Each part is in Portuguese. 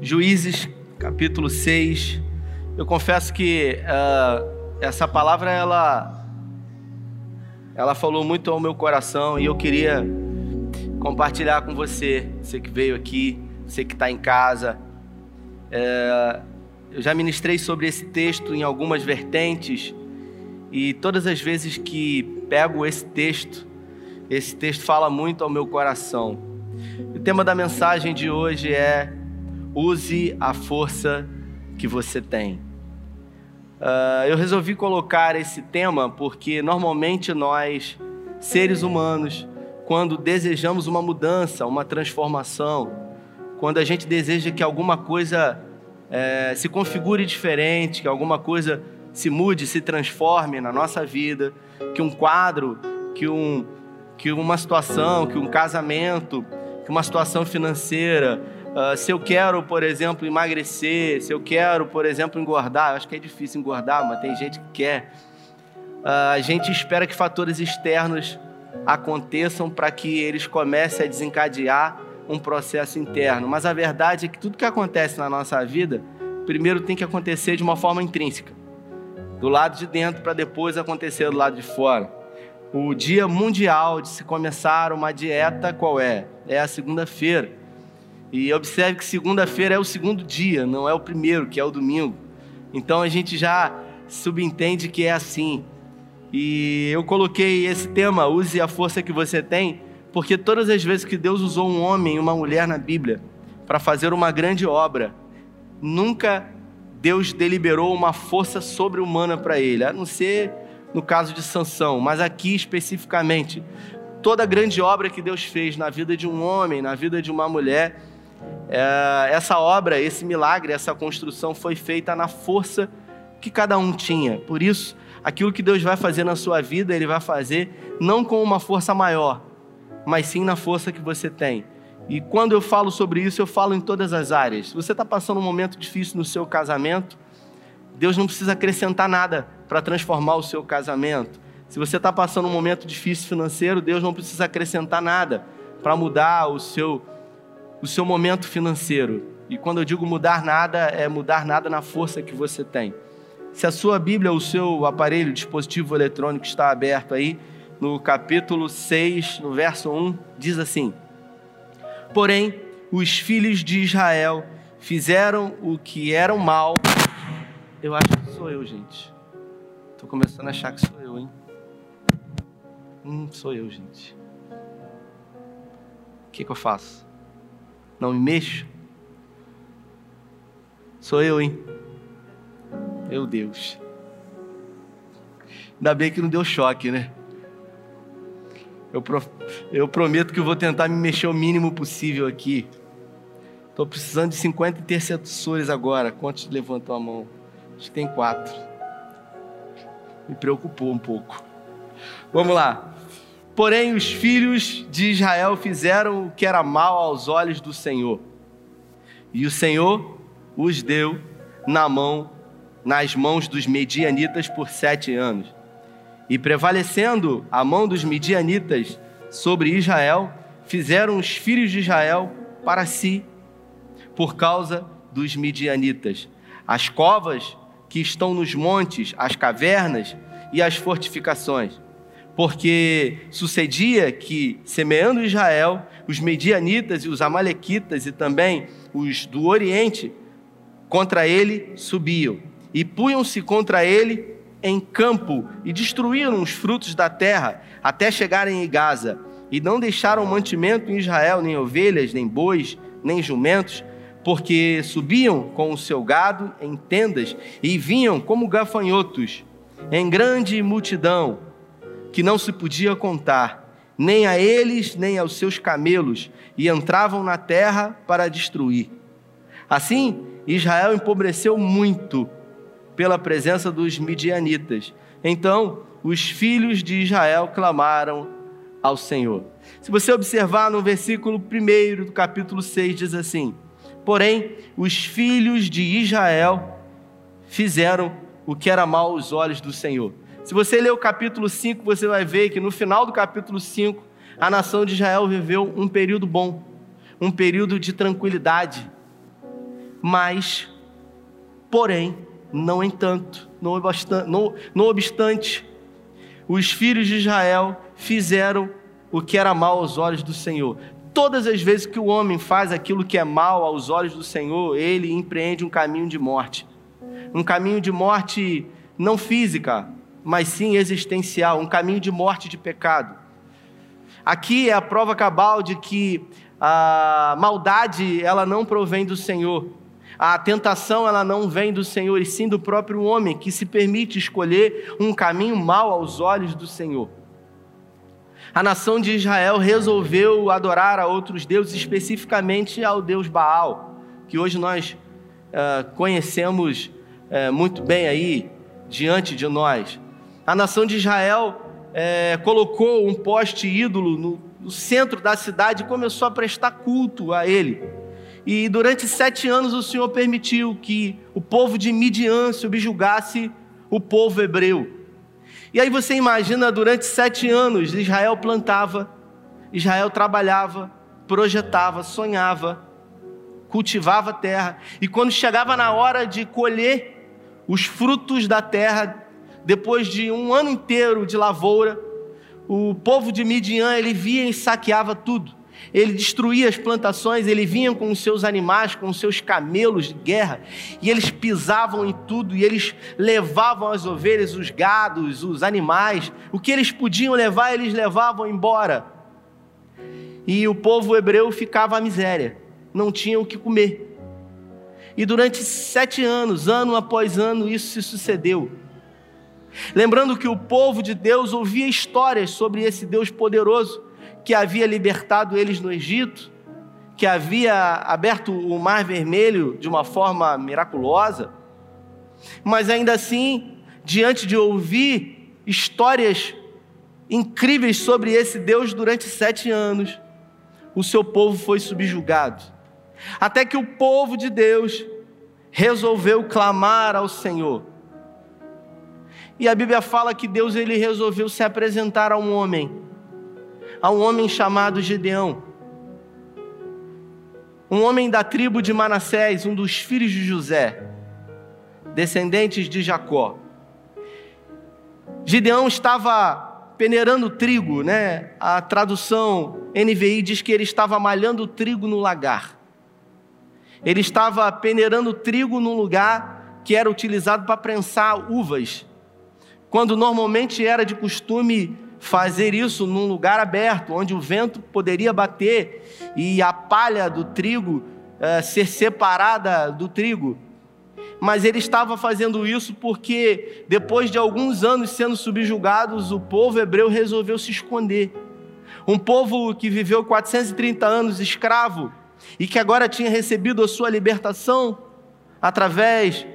Juízes, capítulo 6. Eu confesso que uh, essa palavra ela, ela falou muito ao meu coração e eu queria compartilhar com você, você que veio aqui, você que está em casa. É, eu já ministrei sobre esse texto em algumas vertentes e todas as vezes que pego esse texto, esse texto fala muito ao meu coração. O tema da mensagem de hoje é Use a força que você tem. Uh, eu resolvi colocar esse tema porque normalmente nós, seres humanos, quando desejamos uma mudança, uma transformação, quando a gente deseja que alguma coisa é, se configure diferente, que alguma coisa se mude, se transforme na nossa vida, que um quadro, que, um, que uma situação, que um casamento, que uma situação financeira, Uh, se eu quero, por exemplo, emagrecer, se eu quero, por exemplo, engordar, acho que é difícil engordar, mas tem gente que quer. Uh, a gente espera que fatores externos aconteçam para que eles comecem a desencadear um processo interno. Mas a verdade é que tudo que acontece na nossa vida, primeiro tem que acontecer de uma forma intrínseca, do lado de dentro para depois acontecer do lado de fora. O dia mundial de se começar uma dieta qual é? É a segunda-feira. E observe que segunda-feira é o segundo dia, não é o primeiro, que é o domingo. Então a gente já subentende que é assim. E eu coloquei esse tema, use a força que você tem, porque todas as vezes que Deus usou um homem e uma mulher na Bíblia para fazer uma grande obra, nunca Deus deliberou uma força sobre-humana para ele, a não ser no caso de Sansão, mas aqui especificamente, toda grande obra que Deus fez na vida de um homem, na vida de uma mulher, essa obra, esse milagre, essa construção foi feita na força que cada um tinha. Por isso, aquilo que Deus vai fazer na sua vida, Ele vai fazer não com uma força maior, mas sim na força que você tem. E quando eu falo sobre isso, eu falo em todas as áreas. Se você está passando um momento difícil no seu casamento, Deus não precisa acrescentar nada para transformar o seu casamento. Se você está passando um momento difícil financeiro, Deus não precisa acrescentar nada para mudar o seu o seu momento financeiro. E quando eu digo mudar nada, é mudar nada na força que você tem. Se a sua Bíblia, o seu aparelho, dispositivo eletrônico está aberto aí, no capítulo 6, no verso 1, diz assim: Porém, os filhos de Israel fizeram o que era mal. Eu acho que sou eu, gente. Estou começando a achar que sou eu, hein? Hum, sou eu, gente. O que, que eu faço? Não me mexo? Sou eu, hein? Meu Deus. Ainda bem que não deu choque, né? Eu, pro... eu prometo que eu vou tentar me mexer o mínimo possível aqui. Estou precisando de 50 intercessores agora. Quantos levantou a mão? Acho que tem quatro. Me preocupou um pouco. Vamos lá. Porém, os filhos de Israel fizeram o que era mal aos olhos do Senhor. E o Senhor os deu na mão, nas mãos dos medianitas por sete anos. E prevalecendo a mão dos medianitas sobre Israel, fizeram os filhos de Israel para si, por causa dos medianitas. As covas que estão nos montes, as cavernas e as fortificações porque sucedia que, semeando Israel, os medianitas e os amalequitas e também os do Oriente contra ele subiam e punham-se contra ele em campo e destruíram os frutos da terra até chegarem em Gaza. E não deixaram mantimento em Israel, nem ovelhas, nem bois, nem jumentos, porque subiam com o seu gado em tendas e vinham como gafanhotos em grande multidão que não se podia contar, nem a eles, nem aos seus camelos, e entravam na terra para destruir. Assim, Israel empobreceu muito pela presença dos midianitas. Então, os filhos de Israel clamaram ao Senhor. Se você observar no versículo 1 do capítulo 6, diz assim: Porém, os filhos de Israel fizeram o que era mal aos olhos do Senhor. Se você ler o capítulo 5, você vai ver que no final do capítulo 5, a nação de Israel viveu um período bom, um período de tranquilidade. Mas, porém, não entanto, não obstante, não, não obstante, os filhos de Israel fizeram o que era mal aos olhos do Senhor. Todas as vezes que o homem faz aquilo que é mal aos olhos do Senhor, ele empreende um caminho de morte. Um caminho de morte não física, mas sim existencial, um caminho de morte de pecado. Aqui é a prova cabal de que a maldade ela não provém do Senhor. A tentação ela não vem do Senhor, e sim do próprio homem que se permite escolher um caminho mau aos olhos do Senhor. A nação de Israel resolveu adorar a outros deuses, especificamente ao deus Baal, que hoje nós uh, conhecemos uh, muito bem aí diante de nós. A nação de Israel uh, colocou um poste ídolo no, no centro da cidade e começou a prestar culto a ele. E durante sete anos o Senhor permitiu que o povo de Midian subjugasse o povo hebreu. E aí você imagina, durante sete anos, Israel plantava, Israel trabalhava, projetava, sonhava, cultivava a terra. E quando chegava na hora de colher os frutos da terra, depois de um ano inteiro de lavoura, o povo de Midian ele via e saqueava tudo ele destruía as plantações, ele vinha com os seus animais, com os seus camelos de guerra, e eles pisavam em tudo, e eles levavam as ovelhas, os gados, os animais, o que eles podiam levar, eles levavam embora. E o povo hebreu ficava à miséria, não tinha o que comer. E durante sete anos, ano após ano, isso se sucedeu. Lembrando que o povo de Deus ouvia histórias sobre esse Deus poderoso, que havia libertado eles no Egito, que havia aberto o Mar Vermelho de uma forma miraculosa, mas ainda assim, diante de ouvir histórias incríveis sobre esse Deus durante sete anos, o seu povo foi subjugado. Até que o povo de Deus resolveu clamar ao Senhor. E a Bíblia fala que Deus ele resolveu se apresentar a um homem a um homem chamado Gedeão. Um homem da tribo de Manassés, um dos filhos de José, descendentes de Jacó. Gideão estava peneirando trigo, né? A tradução NVI diz que ele estava malhando trigo no lagar. Ele estava peneirando trigo num lugar que era utilizado para prensar uvas, quando normalmente era de costume fazer isso num lugar aberto, onde o vento poderia bater e a palha do trigo uh, ser separada do trigo. Mas ele estava fazendo isso porque, depois de alguns anos sendo subjugados, o povo hebreu resolveu se esconder. Um povo que viveu 430 anos escravo e que agora tinha recebido a sua libertação através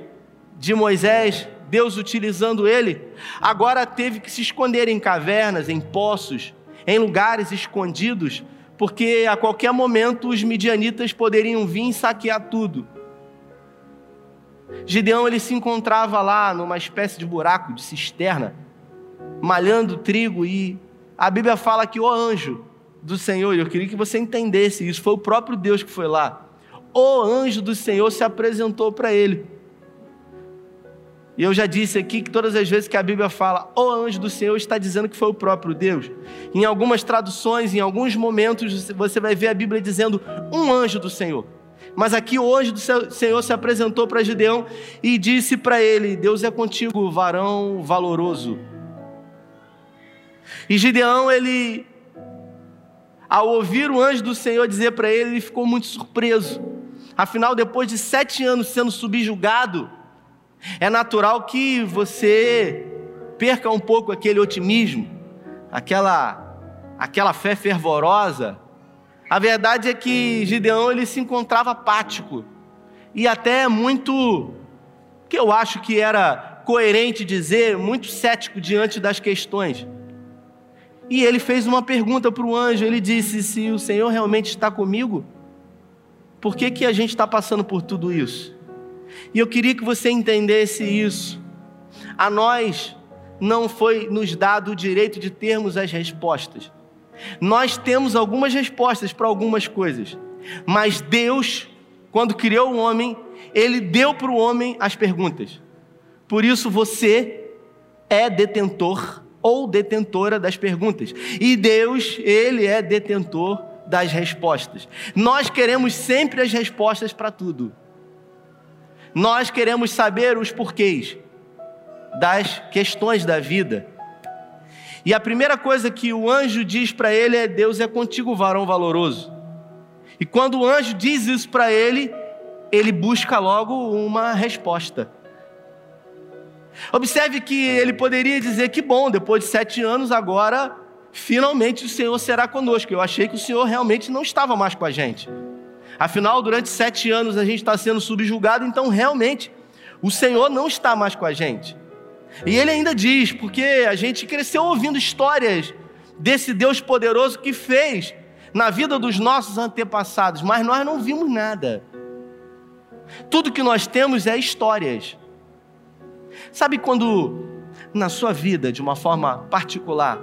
de Moisés, Deus utilizando ele, agora teve que se esconder em cavernas, em poços, em lugares escondidos, porque a qualquer momento os midianitas poderiam vir e saquear tudo. Gideão ele se encontrava lá numa espécie de buraco, de cisterna, malhando trigo e a Bíblia fala que o anjo do Senhor, eu queria que você entendesse isso, foi o próprio Deus que foi lá. O anjo do Senhor se apresentou para ele. E eu já disse aqui que todas as vezes que a Bíblia fala o anjo do Senhor, está dizendo que foi o próprio Deus. Em algumas traduções, em alguns momentos, você vai ver a Bíblia dizendo um anjo do Senhor. Mas aqui o anjo do Senhor se apresentou para Gideão e disse para ele: Deus é contigo, varão valoroso. E Gideão, ele, ao ouvir o anjo do Senhor dizer para ele, ele ficou muito surpreso. Afinal, depois de sete anos sendo subjugado, é natural que você perca um pouco aquele otimismo, aquela, aquela fé fervorosa. A verdade é que Gideão ele se encontrava apático e até muito, que eu acho que era coerente dizer, muito cético diante das questões. E ele fez uma pergunta para o anjo. Ele disse: Se o Senhor realmente está comigo, por que, que a gente está passando por tudo isso? E eu queria que você entendesse isso. A nós não foi nos dado o direito de termos as respostas. Nós temos algumas respostas para algumas coisas, mas Deus quando criou o homem, ele deu para o homem as perguntas. Por isso você é detentor ou detentora das perguntas. E Deus, ele é detentor das respostas. Nós queremos sempre as respostas para tudo. Nós queremos saber os porquês das questões da vida. E a primeira coisa que o anjo diz para ele é: Deus é contigo, varão valoroso. E quando o anjo diz isso para ele, ele busca logo uma resposta. Observe que ele poderia dizer que bom, depois de sete anos, agora finalmente o Senhor será conosco. Eu achei que o Senhor realmente não estava mais com a gente. Afinal, durante sete anos a gente está sendo subjugado, então realmente o Senhor não está mais com a gente. E ele ainda diz, porque a gente cresceu ouvindo histórias desse Deus poderoso que fez na vida dos nossos antepassados, mas nós não vimos nada. Tudo que nós temos é histórias. Sabe quando na sua vida, de uma forma particular,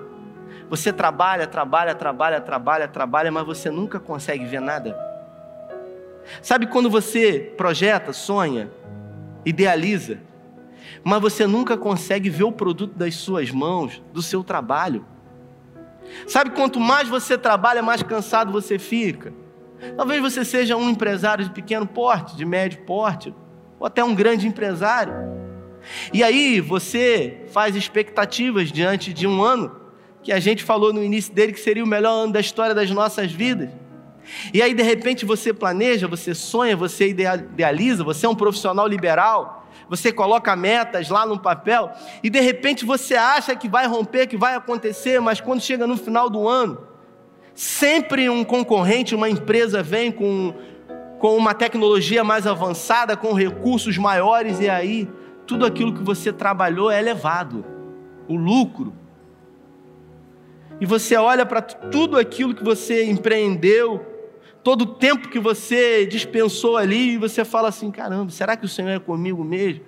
você trabalha, trabalha, trabalha, trabalha, trabalha, mas você nunca consegue ver nada? Sabe quando você projeta, sonha, idealiza, mas você nunca consegue ver o produto das suas mãos, do seu trabalho? Sabe quanto mais você trabalha, mais cansado você fica? Talvez você seja um empresário de pequeno porte, de médio porte, ou até um grande empresário. E aí você faz expectativas diante de um ano que a gente falou no início dele que seria o melhor ano da história das nossas vidas. E aí de repente você planeja, você sonha, você idealiza, você é um profissional liberal, você coloca metas lá no papel e de repente você acha que vai romper, que vai acontecer, mas quando chega no final do ano, Sempre um concorrente, uma empresa vem com, com uma tecnologia mais avançada, com recursos maiores, e aí tudo aquilo que você trabalhou é elevado, o lucro. E você olha para tudo aquilo que você empreendeu, todo o tempo que você dispensou ali, e você fala assim: caramba, será que o Senhor é comigo mesmo?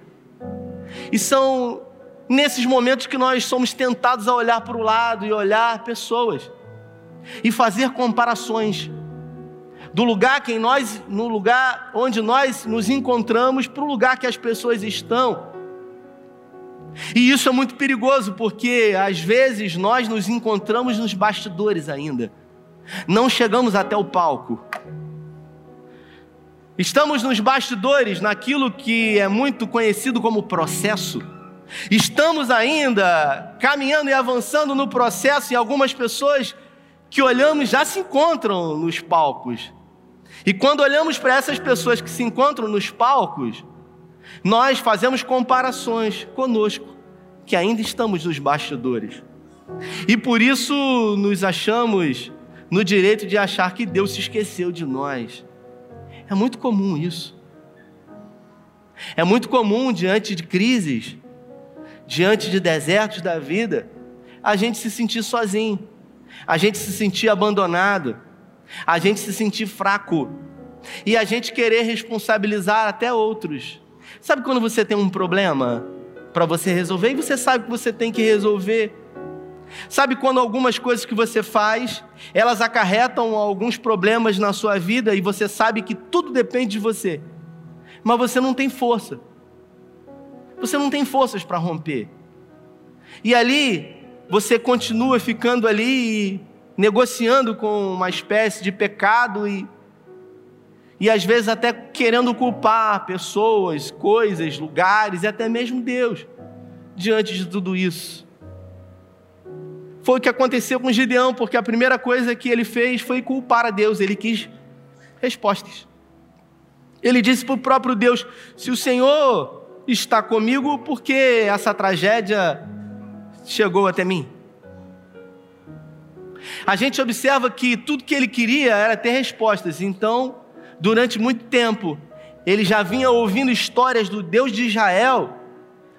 E são nesses momentos que nós somos tentados a olhar para o lado e olhar pessoas e fazer comparações do lugar que nós, no lugar onde nós nos encontramos para o lugar que as pessoas estão. E isso é muito perigoso, porque às vezes nós nos encontramos nos bastidores ainda. Não chegamos até o palco. Estamos nos bastidores, naquilo que é muito conhecido como processo. Estamos ainda caminhando e avançando no processo, e algumas pessoas que olhamos já se encontram nos palcos. E quando olhamos para essas pessoas que se encontram nos palcos, nós fazemos comparações conosco, que ainda estamos nos bastidores. E por isso nos achamos no direito de achar que Deus se esqueceu de nós. É muito comum isso. É muito comum diante de crises, diante de desertos da vida, a gente se sentir sozinho a gente se sentir abandonado, a gente se sentir fraco e a gente querer responsabilizar até outros. Sabe quando você tem um problema para você resolver e você sabe que você tem que resolver? Sabe quando algumas coisas que você faz, elas acarretam alguns problemas na sua vida e você sabe que tudo depende de você, mas você não tem força. Você não tem forças para romper. E ali você continua ficando ali negociando com uma espécie de pecado e, e às vezes até querendo culpar pessoas, coisas, lugares e até mesmo Deus diante de tudo isso. Foi o que aconteceu com Gideão, porque a primeira coisa que ele fez foi culpar a Deus, ele quis respostas. Ele disse para o próprio Deus: Se o Senhor está comigo, por que essa tragédia chegou até mim. A gente observa que tudo que ele queria era ter respostas, então, durante muito tempo, ele já vinha ouvindo histórias do Deus de Israel,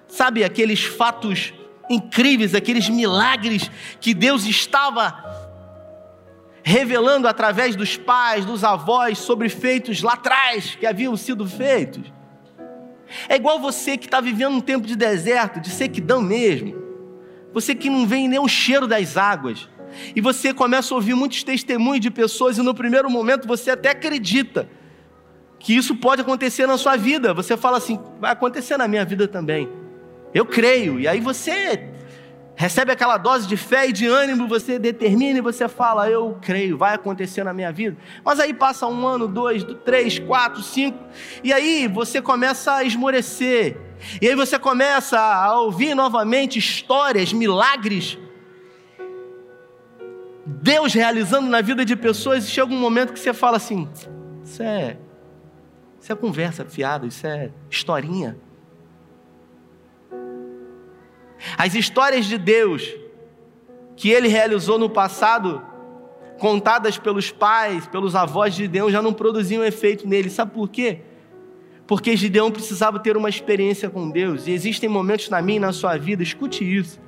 sabe, aqueles fatos incríveis, aqueles milagres que Deus estava revelando através dos pais, dos avós, sobre feitos lá atrás que haviam sido feitos. É igual você que está vivendo um tempo de deserto, de sequidão mesmo você que não vê nem o cheiro das águas. E você começa a ouvir muitos testemunhos de pessoas, e no primeiro momento você até acredita que isso pode acontecer na sua vida. Você fala assim, vai acontecer na minha vida também. Eu creio. E aí você recebe aquela dose de fé e de ânimo, você determina e você fala, eu creio, vai acontecer na minha vida. Mas aí passa um ano, dois, três, quatro, cinco, e aí você começa a esmorecer. E aí você começa a ouvir novamente histórias, milagres. Deus realizando na vida de pessoas, e chega um momento que você fala assim: Isso é, isso é conversa fiada, isso é historinha. As histórias de Deus que ele realizou no passado, contadas pelos pais, pelos avós de Gideão, já não produziam efeito nele. Sabe por quê? Porque Gideão precisava ter uma experiência com Deus. E existem momentos na minha e na sua vida, escute isso,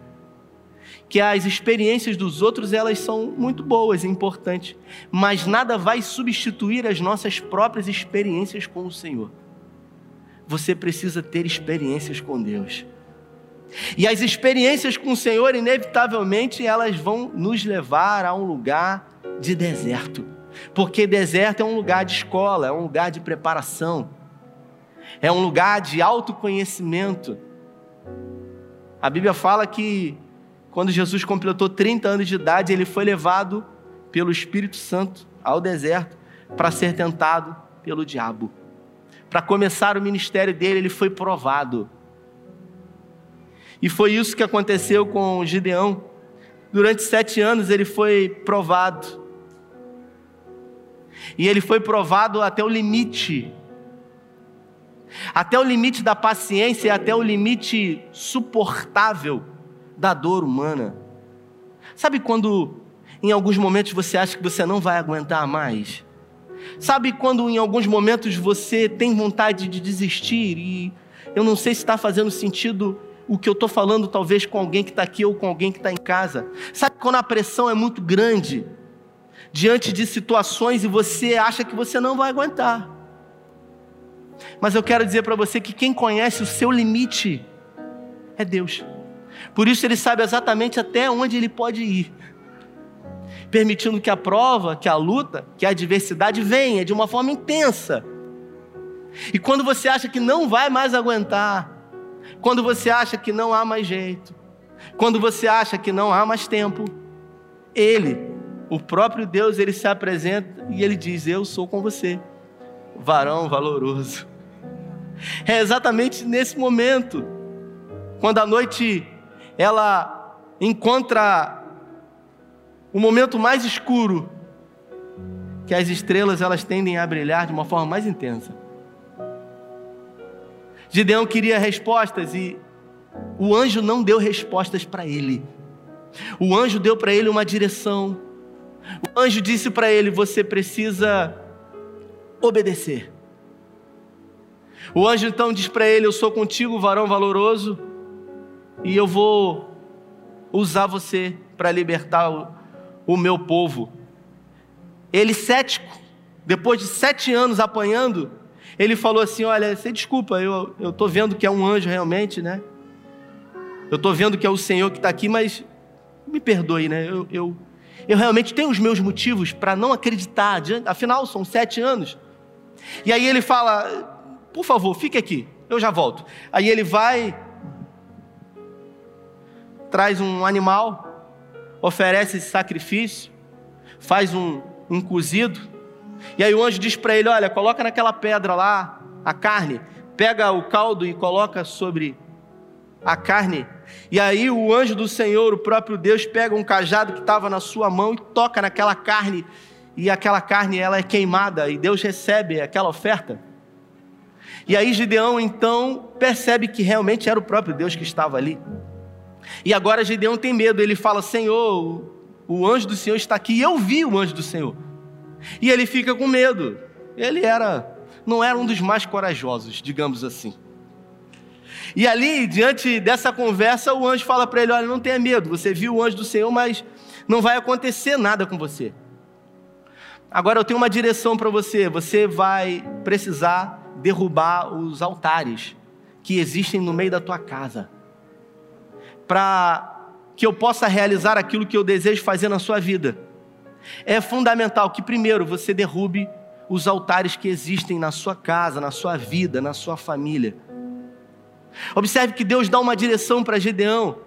que as experiências dos outros elas são muito boas e importantes, mas nada vai substituir as nossas próprias experiências com o Senhor. Você precisa ter experiências com Deus. E as experiências com o Senhor, inevitavelmente, elas vão nos levar a um lugar de deserto. Porque deserto é um lugar de escola, é um lugar de preparação, é um lugar de autoconhecimento. A Bíblia fala que quando Jesus completou 30 anos de idade, ele foi levado pelo Espírito Santo ao deserto para ser tentado pelo diabo. Para começar o ministério dele, ele foi provado. E foi isso que aconteceu com Gideão. Durante sete anos ele foi provado. E ele foi provado até o limite. Até o limite da paciência e até o limite suportável da dor humana. Sabe quando em alguns momentos você acha que você não vai aguentar mais? Sabe quando em alguns momentos você tem vontade de desistir e eu não sei se está fazendo sentido o que eu estou falando, talvez com alguém que está aqui ou com alguém que está em casa. Sabe quando a pressão é muito grande, diante de situações e você acha que você não vai aguentar. Mas eu quero dizer para você que quem conhece o seu limite é Deus. Por isso ele sabe exatamente até onde ele pode ir. Permitindo que a prova, que a luta, que a adversidade venha de uma forma intensa. E quando você acha que não vai mais aguentar, quando você acha que não há mais jeito, quando você acha que não há mais tempo, Ele, o próprio Deus, ele se apresenta e ele diz: Eu sou com você, varão valoroso. É exatamente nesse momento, quando a noite ela encontra o momento mais escuro, que as estrelas elas tendem a brilhar de uma forma mais intensa. Gideão queria respostas e o anjo não deu respostas para ele. O anjo deu para ele uma direção. O anjo disse para ele: Você precisa obedecer. O anjo então diz para ele: Eu sou contigo, varão valoroso, e eu vou usar você para libertar o, o meu povo. Ele, cético, depois de sete anos apanhando, ele falou assim: Olha, você desculpa, eu estou vendo que é um anjo realmente, né? Eu estou vendo que é o Senhor que está aqui, mas me perdoe, né? Eu, eu, eu realmente tenho os meus motivos para não acreditar, afinal são sete anos. E aí ele fala: Por favor, fique aqui, eu já volto. Aí ele vai, traz um animal, oferece esse sacrifício, faz um, um cozido e aí o anjo diz para ele: Olha, coloca naquela pedra lá a carne, pega o caldo e coloca sobre a carne. E aí o anjo do Senhor, o próprio Deus, pega um cajado que estava na sua mão e toca naquela carne. E aquela carne ela é queimada e Deus recebe aquela oferta. E aí Gideão então percebe que realmente era o próprio Deus que estava ali. E agora Gideão tem medo, ele fala: Senhor, o anjo do Senhor está aqui. E eu vi o anjo do Senhor. E ele fica com medo. Ele era, não era um dos mais corajosos, digamos assim. E ali, diante dessa conversa, o anjo fala para ele: Olha, não tenha medo, você viu o anjo do Senhor, mas não vai acontecer nada com você. Agora eu tenho uma direção para você: você vai precisar derrubar os altares que existem no meio da tua casa, para que eu possa realizar aquilo que eu desejo fazer na sua vida é fundamental que primeiro você derrube os altares que existem na sua casa, na sua vida, na sua família. Observe que Deus dá uma direção para Gedeão.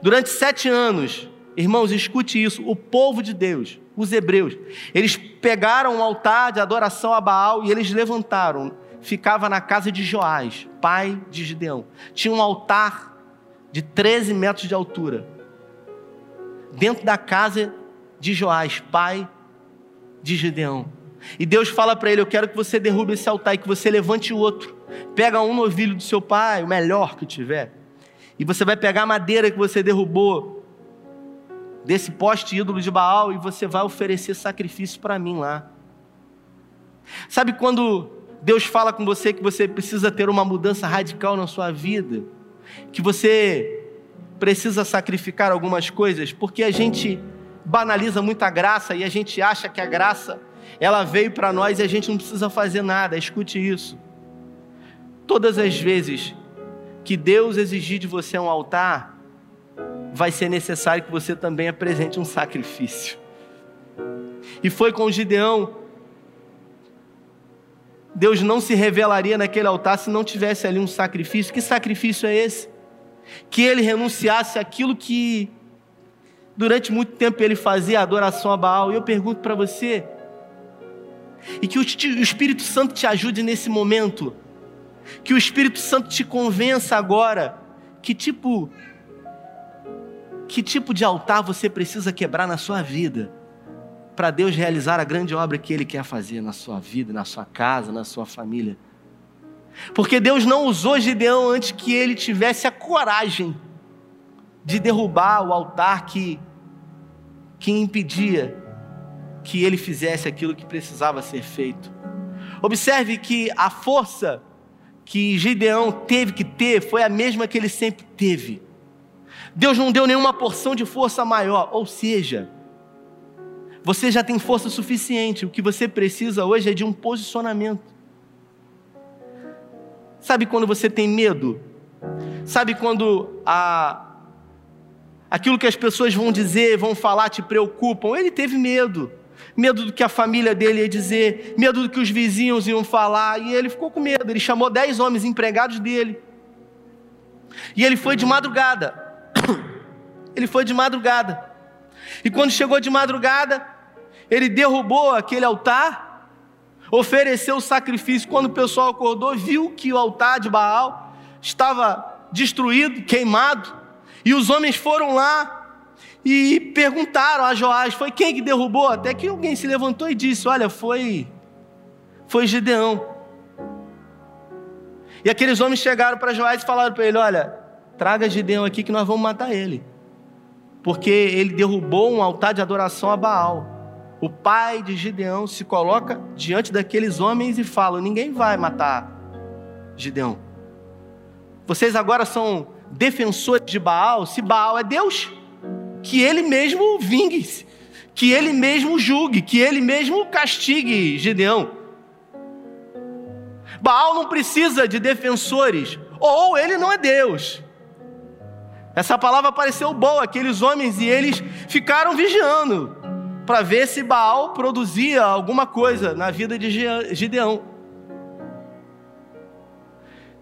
Durante sete anos, irmãos, escute isso: o povo de Deus, os hebreus, eles pegaram um altar de adoração a Baal e eles levantaram. Ficava na casa de Joás, pai de Gideão. Tinha um altar de 13 metros de altura. Dentro da casa de Joás, pai de Gideão. E Deus fala para ele: Eu quero que você derrube esse altar e que você levante o outro. Pega um novilho do seu pai, o melhor que tiver. E você vai pegar a madeira que você derrubou desse poste ídolo de Baal e você vai oferecer sacrifício para mim lá. Sabe quando Deus fala com você que você precisa ter uma mudança radical na sua vida? Que você precisa sacrificar algumas coisas? Porque a gente banaliza muito a graça e a gente acha que a graça ela veio para nós e a gente não precisa fazer nada. Escute isso. Todas as vezes que Deus exigir de você um altar, vai ser necessário que você também apresente um sacrifício. E foi com Gideão. Deus não se revelaria naquele altar se não tivesse ali um sacrifício. Que sacrifício é esse? Que ele renunciasse aquilo que durante muito tempo ele fazia, a adoração a Baal. E eu pergunto para você, e que o Espírito Santo te ajude nesse momento que o Espírito Santo te convença agora que tipo que tipo de altar você precisa quebrar na sua vida para Deus realizar a grande obra que ele quer fazer na sua vida, na sua casa, na sua família. Porque Deus não usou Gideão antes que ele tivesse a coragem de derrubar o altar que que impedia que ele fizesse aquilo que precisava ser feito. Observe que a força que Gideão teve que ter foi a mesma que ele sempre teve. Deus não deu nenhuma porção de força maior, ou seja, você já tem força suficiente, o que você precisa hoje é de um posicionamento. Sabe quando você tem medo? Sabe quando a aquilo que as pessoas vão dizer, vão falar te preocupam? Ele teve medo medo do que a família dele ia dizer, medo do que os vizinhos iam falar, e ele ficou com medo. Ele chamou dez homens empregados dele. E ele foi de madrugada. Ele foi de madrugada. E quando chegou de madrugada, ele derrubou aquele altar, ofereceu o sacrifício. Quando o pessoal acordou, viu que o altar de Baal estava destruído, queimado, e os homens foram lá e perguntaram a Joás: foi quem que derrubou? Até que alguém se levantou e disse: Olha, foi, foi Gideão. E aqueles homens chegaram para Joás e falaram para ele: Olha, traga Gideão aqui que nós vamos matar ele. Porque ele derrubou um altar de adoração a Baal. O pai de Gideão se coloca diante daqueles homens e fala: Ninguém vai matar Gideão. Vocês agora são defensores de Baal. Se Baal é Deus, que ele mesmo vingue-se, que ele mesmo julgue, que ele mesmo castigue Gideão. Baal não precisa de defensores, ou ele não é Deus. Essa palavra pareceu boa, aqueles homens e eles ficaram vigiando para ver se Baal produzia alguma coisa na vida de Gideão.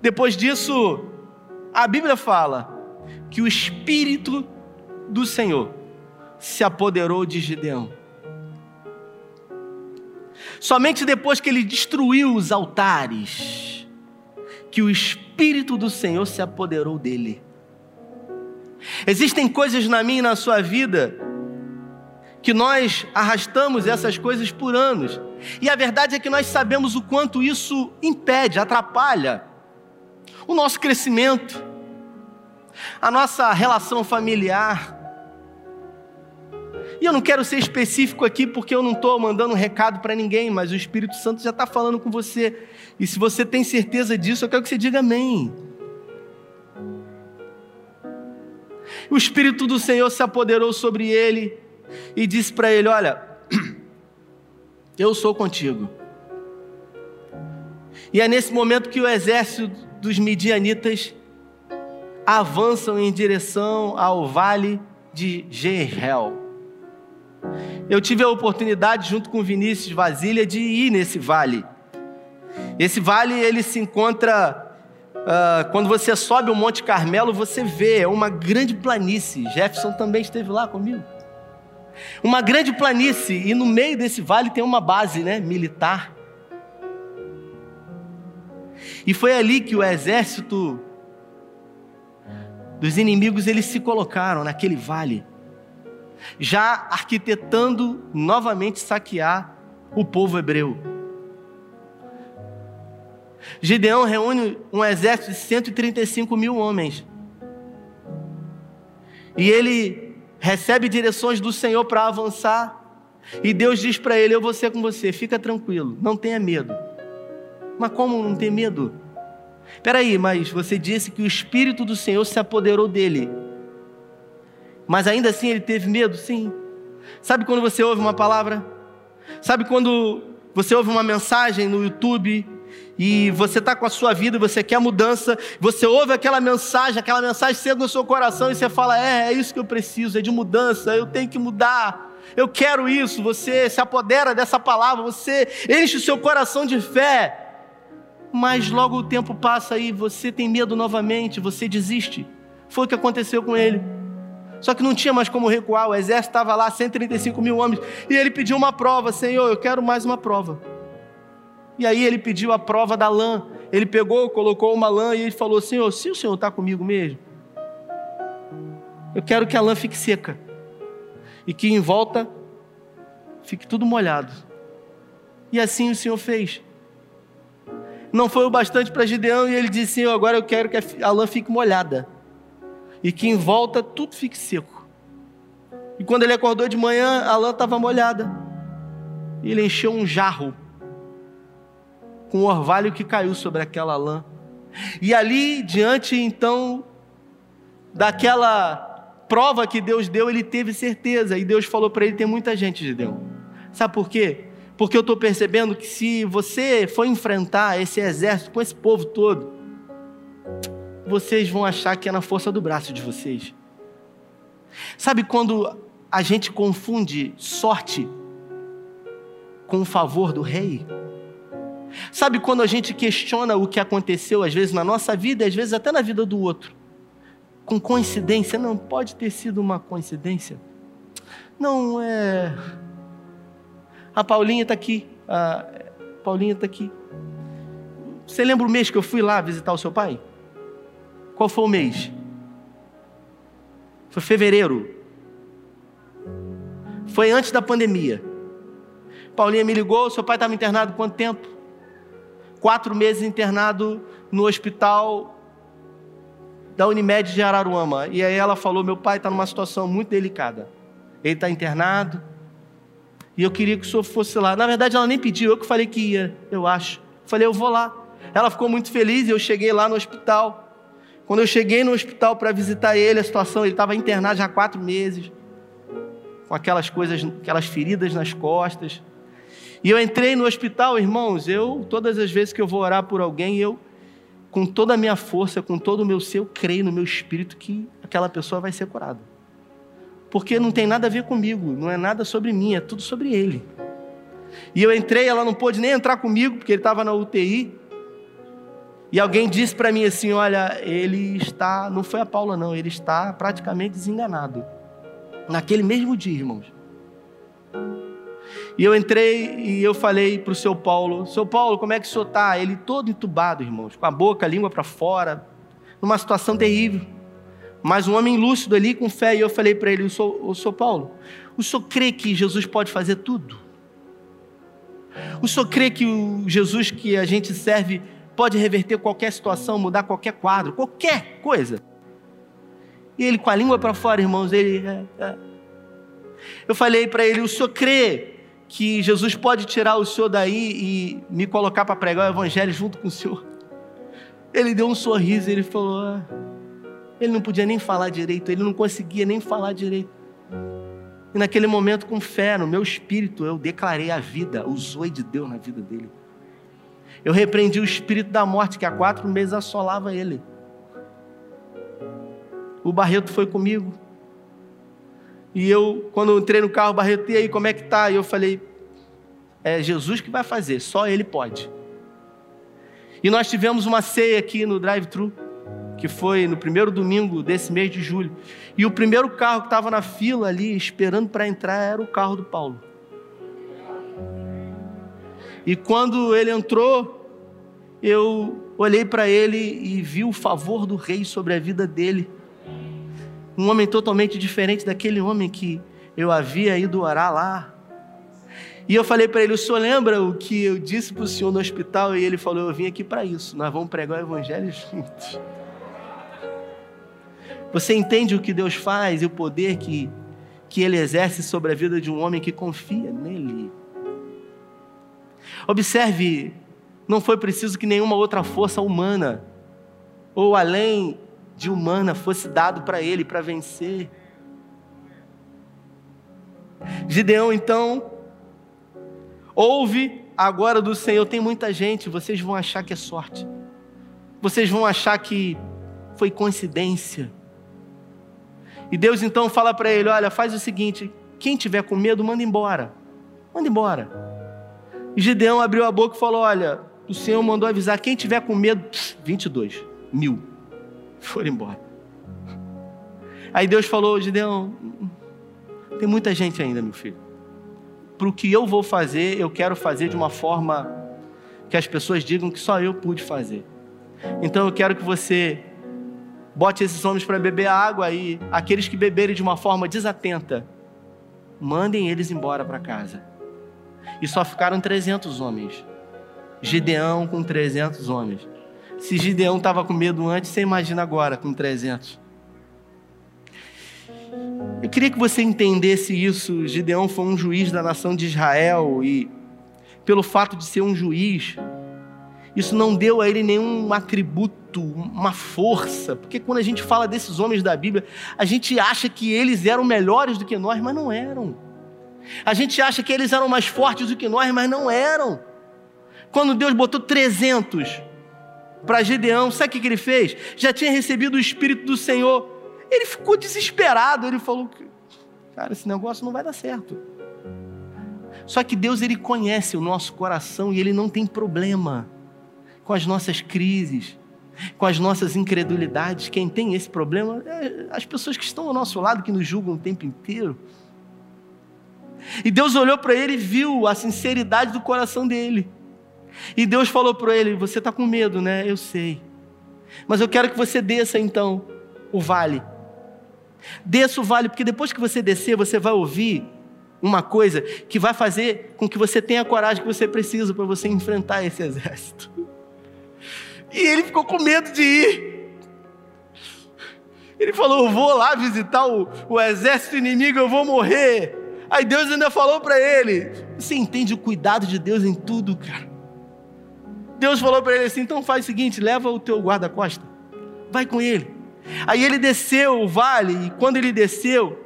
Depois disso, a Bíblia fala que o espírito do Senhor se apoderou de Gideão. Somente depois que ele destruiu os altares, que o Espírito do Senhor se apoderou dele. Existem coisas na minha e na sua vida que nós arrastamos essas coisas por anos, e a verdade é que nós sabemos o quanto isso impede, atrapalha o nosso crescimento, a nossa relação familiar, e eu não quero ser específico aqui porque eu não estou mandando um recado para ninguém, mas o Espírito Santo já está falando com você. E se você tem certeza disso, eu quero que você diga amém. O Espírito do Senhor se apoderou sobre ele e disse para ele: Olha, eu sou contigo. E é nesse momento que o exército dos midianitas avançam em direção ao vale de Jezreel. Eu tive a oportunidade, junto com Vinícius Vasília, de ir nesse vale. Esse vale ele se encontra uh, quando você sobe o Monte Carmelo, você vê é uma grande planície. Jefferson também esteve lá comigo. Uma grande planície e no meio desse vale tem uma base, né, militar. E foi ali que o exército dos inimigos eles se colocaram naquele vale, já arquitetando novamente saquear o povo hebreu. Gideão reúne um exército de 135 mil homens. E ele recebe direções do Senhor para avançar. E Deus diz para ele: Eu vou ser com você, fica tranquilo, não tenha medo. Mas como não ter medo? Peraí, mas você disse que o Espírito do Senhor se apoderou dele. Mas ainda assim ele teve medo? Sim. Sabe quando você ouve uma palavra? Sabe quando você ouve uma mensagem no YouTube e você está com a sua vida, você quer mudança, você ouve aquela mensagem, aquela mensagem chega no seu coração e você fala: É, é isso que eu preciso, é de mudança, eu tenho que mudar, eu quero isso. Você se apodera dessa palavra, você enche o seu coração de fé mas logo o tempo passa e você tem medo novamente, você desiste. Foi o que aconteceu com ele. Só que não tinha mais como recuar, o exército estava lá, 135 mil homens, e ele pediu uma prova: Senhor, eu quero mais uma prova. E aí ele pediu a prova da lã. Ele pegou, colocou uma lã e ele falou: Senhor, se o Senhor está comigo mesmo, eu quero que a lã fique seca e que em volta fique tudo molhado. E assim o Senhor fez não foi o bastante para Gideão e ele disse: Senhor, agora eu quero que a lã fique molhada e que em volta tudo fique seco. E quando ele acordou de manhã, a lã estava molhada. E ele encheu um jarro com o orvalho que caiu sobre aquela lã. E ali, diante então daquela prova que Deus deu, ele teve certeza. E Deus falou para ele: tem muita gente, Gideão. Sabe por quê? Porque eu estou percebendo que se você for enfrentar esse exército com esse povo todo, vocês vão achar que é na força do braço de vocês. Sabe quando a gente confunde sorte com o favor do rei? Sabe quando a gente questiona o que aconteceu, às vezes na nossa vida, às vezes até na vida do outro? Com coincidência? Não pode ter sido uma coincidência. Não é a Paulinha está aqui. A Paulinha está aqui. Você lembra o mês que eu fui lá visitar o seu pai? Qual foi o mês? Foi fevereiro. Foi antes da pandemia. Paulinha me ligou, seu pai estava internado quanto tempo? Quatro meses internado no hospital da Unimed de Araruama. E aí ela falou: meu pai está numa situação muito delicada. Ele está internado, e eu queria que o senhor fosse lá. Na verdade, ela nem pediu, eu que falei que ia, eu acho. Falei, eu vou lá. Ela ficou muito feliz e eu cheguei lá no hospital. Quando eu cheguei no hospital para visitar ele, a situação, ele estava internado já há quatro meses, com aquelas coisas, aquelas feridas nas costas. E eu entrei no hospital, irmãos, eu, todas as vezes que eu vou orar por alguém, eu, com toda a minha força, com todo o meu ser, eu creio no meu espírito que aquela pessoa vai ser curada porque não tem nada a ver comigo, não é nada sobre mim, é tudo sobre ele. E eu entrei, ela não pôde nem entrar comigo, porque ele estava na UTI. E alguém disse para mim assim: Olha, ele está, não foi a Paula, não, ele está praticamente desenganado. Naquele mesmo dia, irmãos. E eu entrei e eu falei para o seu Paulo: Seu Paulo, como é que o senhor está? Ele todo entubado, irmãos, com a boca, a língua para fora, numa situação terrível mas um homem lúcido ali com fé. E eu falei para ele: o senhor, o Paulo, o senhor crê que Jesus pode fazer tudo? O senhor crê que o Jesus que a gente serve pode reverter qualquer situação, mudar qualquer quadro, qualquer coisa? E ele, com a língua para fora, irmãos, ele. É, é. Eu falei para ele: o senhor crê que Jesus pode tirar o senhor daí e me colocar para pregar o evangelho junto com o senhor? Ele deu um sorriso e ele falou. Ah, ele não podia nem falar direito, ele não conseguia nem falar direito. E naquele momento, com fé no meu espírito, eu declarei a vida, o zoe de Deus na vida dele. Eu repreendi o espírito da morte que há quatro meses assolava ele. O Barreto foi comigo. E eu, quando eu entrei no carro, Barreto, e aí, como é que tá? E eu falei, é Jesus que vai fazer, só Ele pode. E nós tivemos uma ceia aqui no drive-thru, que foi no primeiro domingo desse mês de julho. E o primeiro carro que estava na fila ali, esperando para entrar, era o carro do Paulo. E quando ele entrou, eu olhei para ele e vi o favor do rei sobre a vida dele. Um homem totalmente diferente daquele homem que eu havia ido orar lá. E eu falei para ele: O senhor lembra o que eu disse para o senhor no hospital? E ele falou: Eu vim aqui para isso, nós vamos pregar o evangelho juntos. Você entende o que Deus faz e o poder que, que Ele exerce sobre a vida de um homem que confia nele? Observe, não foi preciso que nenhuma outra força humana ou além de humana fosse dado para ele para vencer. Gideão então ouve agora do Senhor. Tem muita gente, vocês vão achar que é sorte. Vocês vão achar que foi coincidência. E Deus então fala para ele: Olha, faz o seguinte: quem tiver com medo, manda embora. Manda embora. E Gideão abriu a boca e falou: Olha, o Senhor mandou avisar: quem tiver com medo, 22 mil foram embora. Aí Deus falou, Gideão, tem muita gente ainda, meu filho. Para o que eu vou fazer, eu quero fazer de uma forma que as pessoas digam que só eu pude fazer. Então eu quero que você bote esses homens para beber água e aqueles que beberem de uma forma desatenta, mandem eles embora para casa. E só ficaram 300 homens. Gideão com 300 homens. Se Gideão estava com medo antes, você imagina agora com 300. Eu queria que você entendesse isso. Gideão foi um juiz da nação de Israel e, pelo fato de ser um juiz, isso não deu a ele nenhum atributo, uma força, porque quando a gente fala desses homens da Bíblia, a gente acha que eles eram melhores do que nós, mas não eram. A gente acha que eles eram mais fortes do que nós, mas não eram. Quando Deus botou 300 para Gideão, sabe o que ele fez? Já tinha recebido o Espírito do Senhor. Ele ficou desesperado. Ele falou: Cara, esse negócio não vai dar certo. Só que Deus, ele conhece o nosso coração e ele não tem problema com as nossas crises, com as nossas incredulidades. Quem tem esse problema é as pessoas que estão ao nosso lado, que nos julgam o tempo inteiro. E Deus olhou para ele e viu a sinceridade do coração dele. E Deus falou para ele: Você está com medo, né? Eu sei. Mas eu quero que você desça então o vale. Desça o vale, porque depois que você descer, você vai ouvir uma coisa que vai fazer com que você tenha a coragem que você precisa para você enfrentar esse exército. E ele ficou com medo de ir. Ele falou: Eu vou lá visitar o, o exército inimigo, eu vou morrer. Aí Deus ainda falou para ele: Você entende o cuidado de Deus em tudo, cara? Deus falou para ele assim: então faz o seguinte, leva o teu guarda-costa, vai com ele. Aí ele desceu o vale, e quando ele desceu,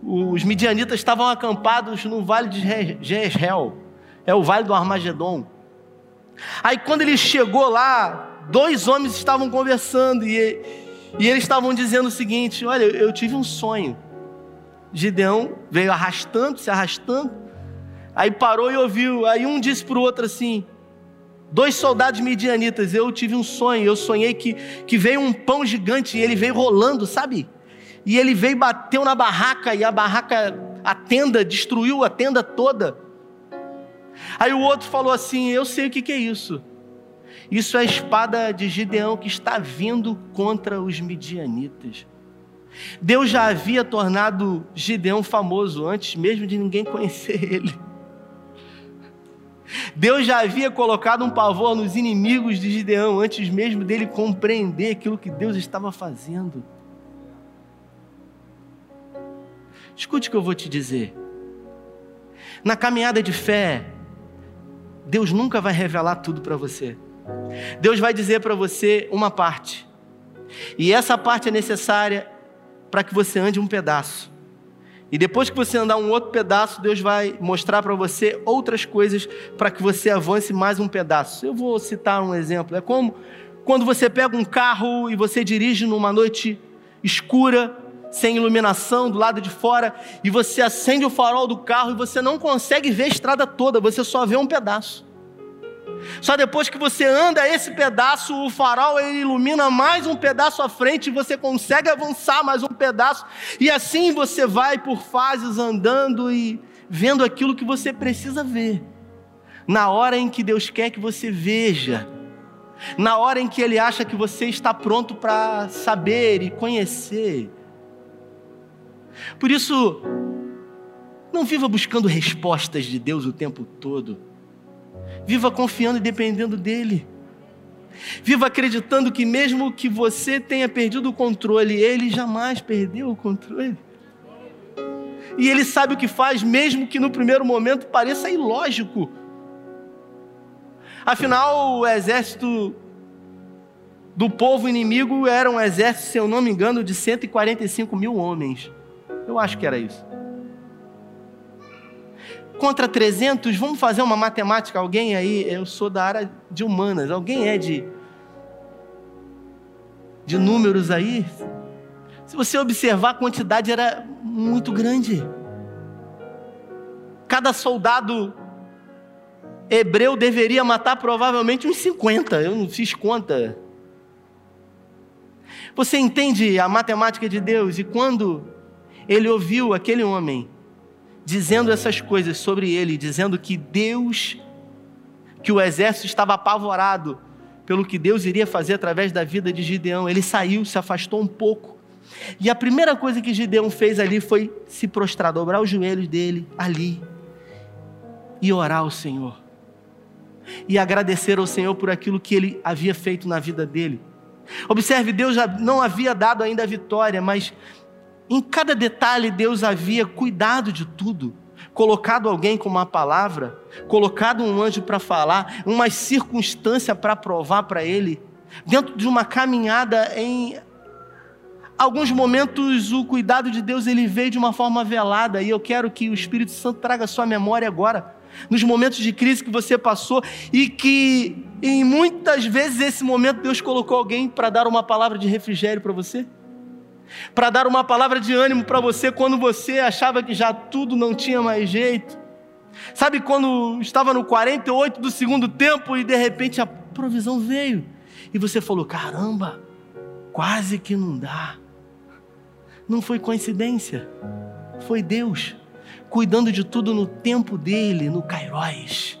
os midianitas estavam acampados no vale de Jezreel, é o vale do Armagedon. Aí quando ele chegou lá, dois homens estavam conversando e, e eles estavam dizendo o seguinte: Olha, eu tive um sonho. Gideão veio arrastando, se arrastando, aí parou e ouviu. Aí um disse para o outro assim: dois soldados midianitas. Eu tive um sonho, eu sonhei que, que veio um pão gigante e ele veio rolando, sabe? E ele veio, bateu na barraca e a barraca, a tenda, destruiu a tenda toda. Aí o outro falou assim: Eu sei o que, que é isso. Isso é a espada de Gideão que está vindo contra os midianitas. Deus já havia tornado Gideão famoso antes mesmo de ninguém conhecer ele. Deus já havia colocado um pavor nos inimigos de Gideão antes mesmo dele compreender aquilo que Deus estava fazendo. Escute o que eu vou te dizer. Na caminhada de fé, Deus nunca vai revelar tudo para você. Deus vai dizer para você uma parte. E essa parte é necessária para que você ande um pedaço. E depois que você andar um outro pedaço, Deus vai mostrar para você outras coisas para que você avance mais um pedaço. Eu vou citar um exemplo. É como quando você pega um carro e você dirige numa noite escura, sem iluminação do lado de fora, e você acende o farol do carro e você não consegue ver a estrada toda, você só vê um pedaço. Só depois que você anda esse pedaço, o farol ele ilumina mais um pedaço à frente e você consegue avançar mais um pedaço, e assim você vai por fases andando e vendo aquilo que você precisa ver. Na hora em que Deus quer que você veja, na hora em que Ele acha que você está pronto para saber e conhecer. Por isso, não viva buscando respostas de Deus o tempo todo. Viva confiando e dependendo dEle. Viva acreditando que, mesmo que você tenha perdido o controle, Ele jamais perdeu o controle. E Ele sabe o que faz, mesmo que no primeiro momento pareça ilógico. Afinal, o exército do povo inimigo era um exército, se eu não me engano, de 145 mil homens. Eu acho que era isso. Contra 300, vamos fazer uma matemática. Alguém aí, eu sou da área de humanas, alguém é de, de números aí? Se você observar, a quantidade era muito grande. Cada soldado hebreu deveria matar provavelmente uns 50, eu não fiz conta. Você entende a matemática de Deus? E quando ele ouviu aquele homem dizendo essas coisas sobre ele, dizendo que Deus, que o exército estava apavorado pelo que Deus iria fazer através da vida de Gideão, ele saiu, se afastou um pouco. E a primeira coisa que Gideão fez ali foi se prostrar, dobrar os joelhos dele ali e orar ao Senhor e agradecer ao Senhor por aquilo que ele havia feito na vida dele. Observe, Deus já não havia dado ainda a vitória, mas em cada detalhe Deus havia cuidado de tudo. Colocado alguém com uma palavra, colocado um anjo para falar, uma circunstância para provar para ele, dentro de uma caminhada em alguns momentos o cuidado de Deus ele veio de uma forma velada e eu quero que o Espírito Santo traga a sua memória agora nos momentos de crise que você passou e que em muitas vezes esse momento Deus colocou alguém para dar uma palavra de refrigério para você, para dar uma palavra de ânimo para você quando você achava que já tudo não tinha mais jeito. Sabe quando estava no 48 do segundo tempo e de repente a provisão veio e você falou: "Caramba, quase que não dá". Não foi coincidência, foi Deus cuidando de tudo no tempo dele, no Kairóis.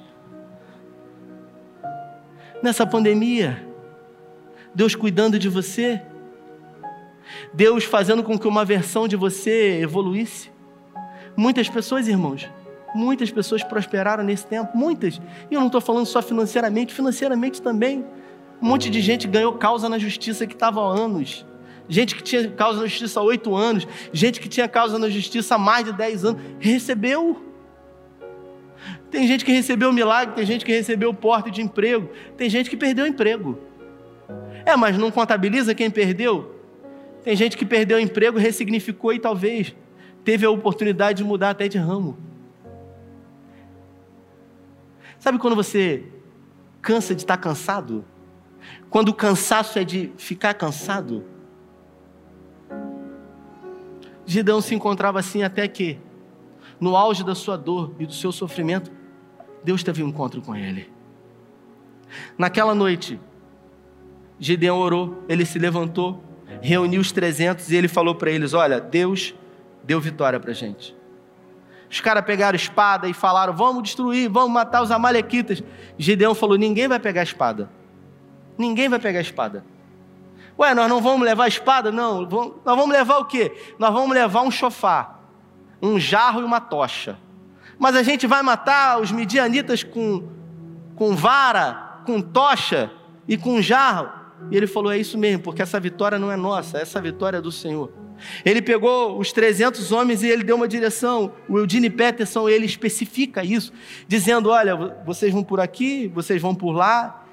Nessa pandemia, Deus cuidando de você, Deus fazendo com que uma versão de você evoluísse. Muitas pessoas, irmãos, muitas pessoas prosperaram nesse tempo, muitas. E eu não estou falando só financeiramente, financeiramente também. Um monte de gente ganhou causa na justiça que estava há anos gente que tinha causa na justiça há oito anos, gente que tinha causa na justiça há mais de dez anos, recebeu. Tem gente que recebeu milagre, tem gente que recebeu porte de emprego, tem gente que perdeu emprego. É, mas não contabiliza quem perdeu? Tem gente que perdeu o emprego, ressignificou e talvez teve a oportunidade de mudar até de ramo. Sabe quando você cansa de estar cansado? Quando o cansaço é de ficar cansado? Gideão se encontrava assim até que, no auge da sua dor e do seu sofrimento, Deus teve um encontro com ele. Naquela noite, Gideão orou, ele se levantou, reuniu os 300 e ele falou para eles: Olha, Deus deu vitória para a gente. Os caras pegaram espada e falaram: Vamos destruir, vamos matar os Amalequitas. Gideão falou: Ninguém vai pegar espada. Ninguém vai pegar espada. Ué, nós não vamos levar espada? Não. Nós vamos levar o quê? Nós vamos levar um chofar, um jarro e uma tocha. Mas a gente vai matar os midianitas com, com vara, com tocha e com jarro. E ele falou: é isso mesmo, porque essa vitória não é nossa, essa vitória é do Senhor. Ele pegou os 300 homens e ele deu uma direção. O Eudine Peterson, ele especifica isso, dizendo: olha, vocês vão por aqui, vocês vão por lá,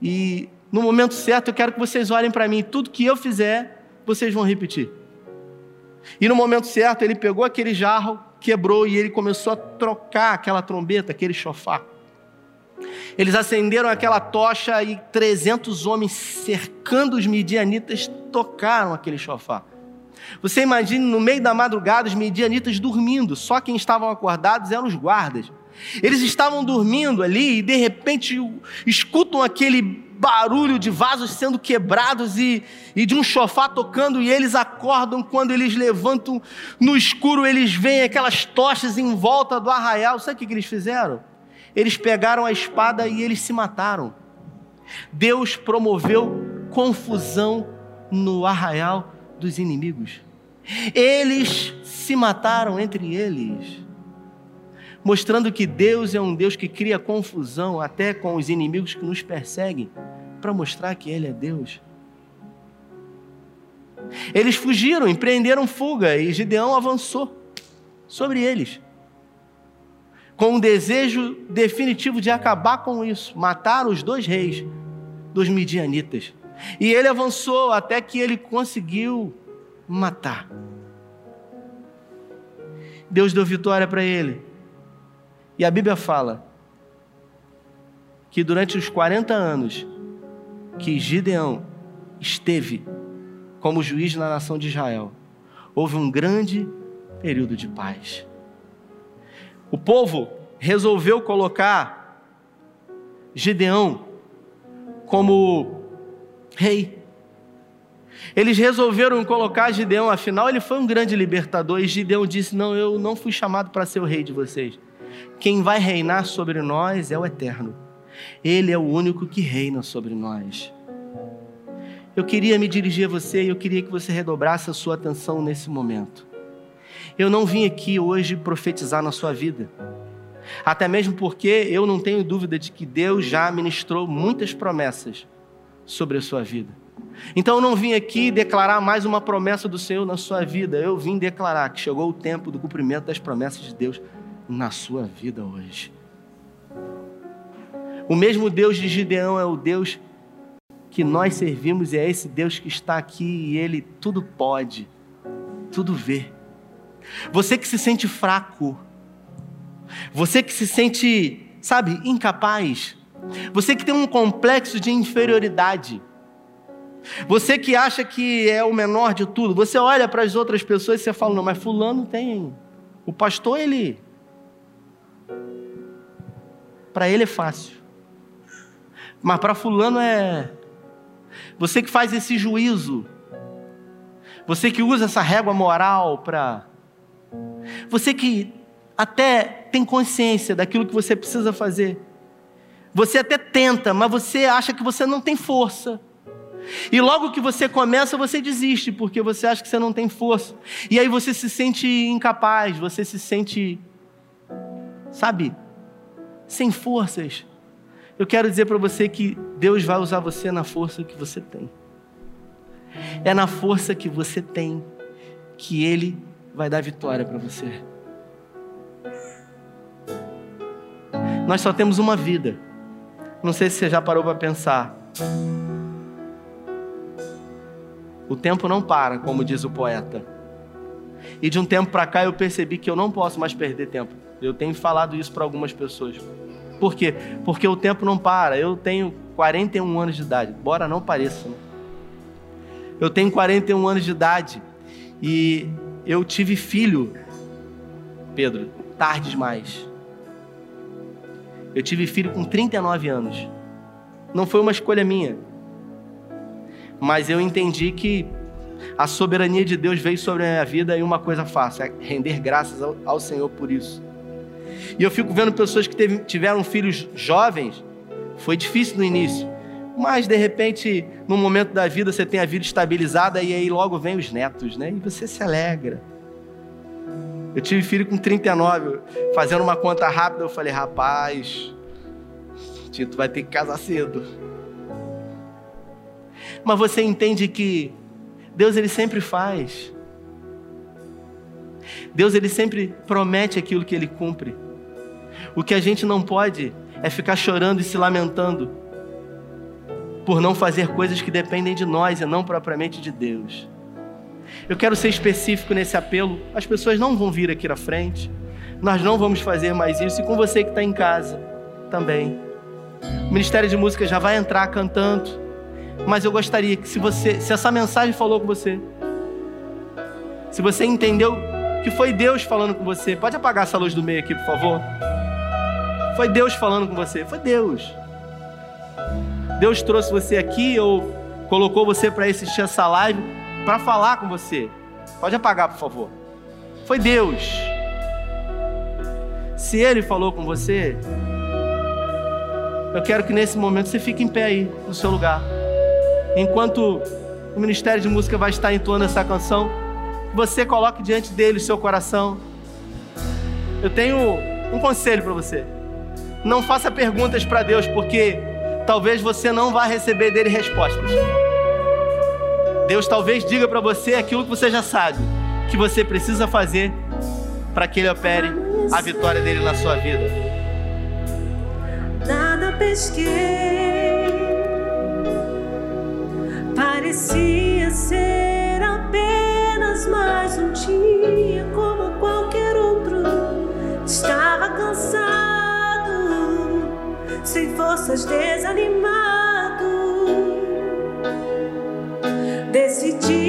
e no momento certo, eu quero que vocês olhem para mim. Tudo que eu fizer, vocês vão repetir. E no momento certo, ele pegou aquele jarro, quebrou e ele começou a trocar aquela trombeta, aquele chofar. Eles acenderam aquela tocha e 300 homens cercando os midianitas tocaram aquele chofar. Você imagine no meio da madrugada os medianitas dormindo, só quem estavam acordados eram os guardas. Eles estavam dormindo ali e de repente escutam aquele barulho de vasos sendo quebrados e, e de um chofá tocando, e eles acordam quando eles levantam no escuro, eles veem aquelas tochas em volta do arraial. Sabe o que, que eles fizeram? Eles pegaram a espada e eles se mataram. Deus promoveu confusão no arraial dos inimigos. Eles se mataram entre eles, mostrando que Deus é um Deus que cria confusão até com os inimigos que nos perseguem, para mostrar que Ele é Deus. Eles fugiram, empreenderam fuga e Gideão avançou sobre eles, com o desejo definitivo de acabar com isso, matar os dois reis dos midianitas. E ele avançou até que ele conseguiu matar. Deus deu vitória para ele. E a Bíblia fala que durante os 40 anos que Gideão esteve como juiz na nação de Israel, houve um grande período de paz. O povo resolveu colocar Gideão como rei. Eles resolveram colocar Gideão, afinal ele foi um grande libertador, e Gideão disse: Não, eu não fui chamado para ser o rei de vocês. Quem vai reinar sobre nós é o Eterno. Ele é o único que reina sobre nós. Eu queria me dirigir a você e eu queria que você redobrasse a sua atenção nesse momento. Eu não vim aqui hoje profetizar na sua vida. Até mesmo porque eu não tenho dúvida de que Deus já ministrou muitas promessas sobre a sua vida. Então eu não vim aqui declarar mais uma promessa do Senhor na sua vida, eu vim declarar que chegou o tempo do cumprimento das promessas de Deus na sua vida hoje. O mesmo Deus de Gideão é o Deus que nós servimos e é esse Deus que está aqui e ele tudo pode, tudo vê. Você que se sente fraco, você que se sente, sabe, incapaz, você que tem um complexo de inferioridade. Você que acha que é o menor de tudo. Você olha para as outras pessoas e você fala: não, mas Fulano tem. O pastor, ele. Para ele é fácil. Mas para Fulano é. Você que faz esse juízo. Você que usa essa régua moral para. Você que até tem consciência daquilo que você precisa fazer. Você até tenta, mas você acha que você não tem força. E logo que você começa, você desiste, porque você acha que você não tem força. E aí você se sente incapaz, você se sente, sabe, sem forças. Eu quero dizer para você que Deus vai usar você na força que você tem. É na força que você tem que Ele vai dar vitória para você. Nós só temos uma vida. Não sei se você já parou para pensar. O tempo não para, como diz o poeta. E de um tempo para cá eu percebi que eu não posso mais perder tempo. Eu tenho falado isso para algumas pessoas. Por quê? Porque o tempo não para. Eu tenho 41 anos de idade. Bora não pareça. Né? Eu tenho 41 anos de idade e eu tive filho, Pedro, tarde demais. Eu tive filho com 39 anos. Não foi uma escolha minha. Mas eu entendi que a soberania de Deus veio sobre a minha vida e uma coisa fácil, é render graças ao, ao Senhor por isso. E eu fico vendo pessoas que teve, tiveram filhos jovens, foi difícil no início, mas de repente, no momento da vida, você tem a vida estabilizada e aí logo vem os netos, né? E você se alegra. Eu tive filho com 39, fazendo uma conta rápida, eu falei, rapaz, Tito vai ter que casar cedo. Mas você entende que Deus ele sempre faz. Deus ele sempre promete aquilo que ele cumpre. O que a gente não pode é ficar chorando e se lamentando por não fazer coisas que dependem de nós e não propriamente de Deus. Eu quero ser específico nesse apelo. As pessoas não vão vir aqui na frente. Nós não vamos fazer mais isso. E com você que está em casa também. O Ministério de Música já vai entrar cantando. Mas eu gostaria que se você, se essa mensagem falou com você, Se você entendeu que foi Deus falando com você, pode apagar essa luz do meio aqui, por favor? Foi Deus falando com você, foi Deus. Deus trouxe você aqui ou colocou você para assistir essa live para falar com você. Pode apagar, por favor. Foi Deus. Se Ele falou com você, eu quero que nesse momento você fique em pé aí, no seu lugar. Enquanto o Ministério de Música vai estar entoando essa canção, você coloque diante dele o seu coração. Eu tenho um conselho para você. Não faça perguntas para Deus, porque talvez você não vá receber dele respostas. Deus talvez diga para você aquilo que você já sabe, que você precisa fazer para que ele opere a vitória dele na sua vida. Nada pesquei, parecia ser apenas mais um dia como qualquer outro. Estava cansado, sem forças, desanimado. Decidi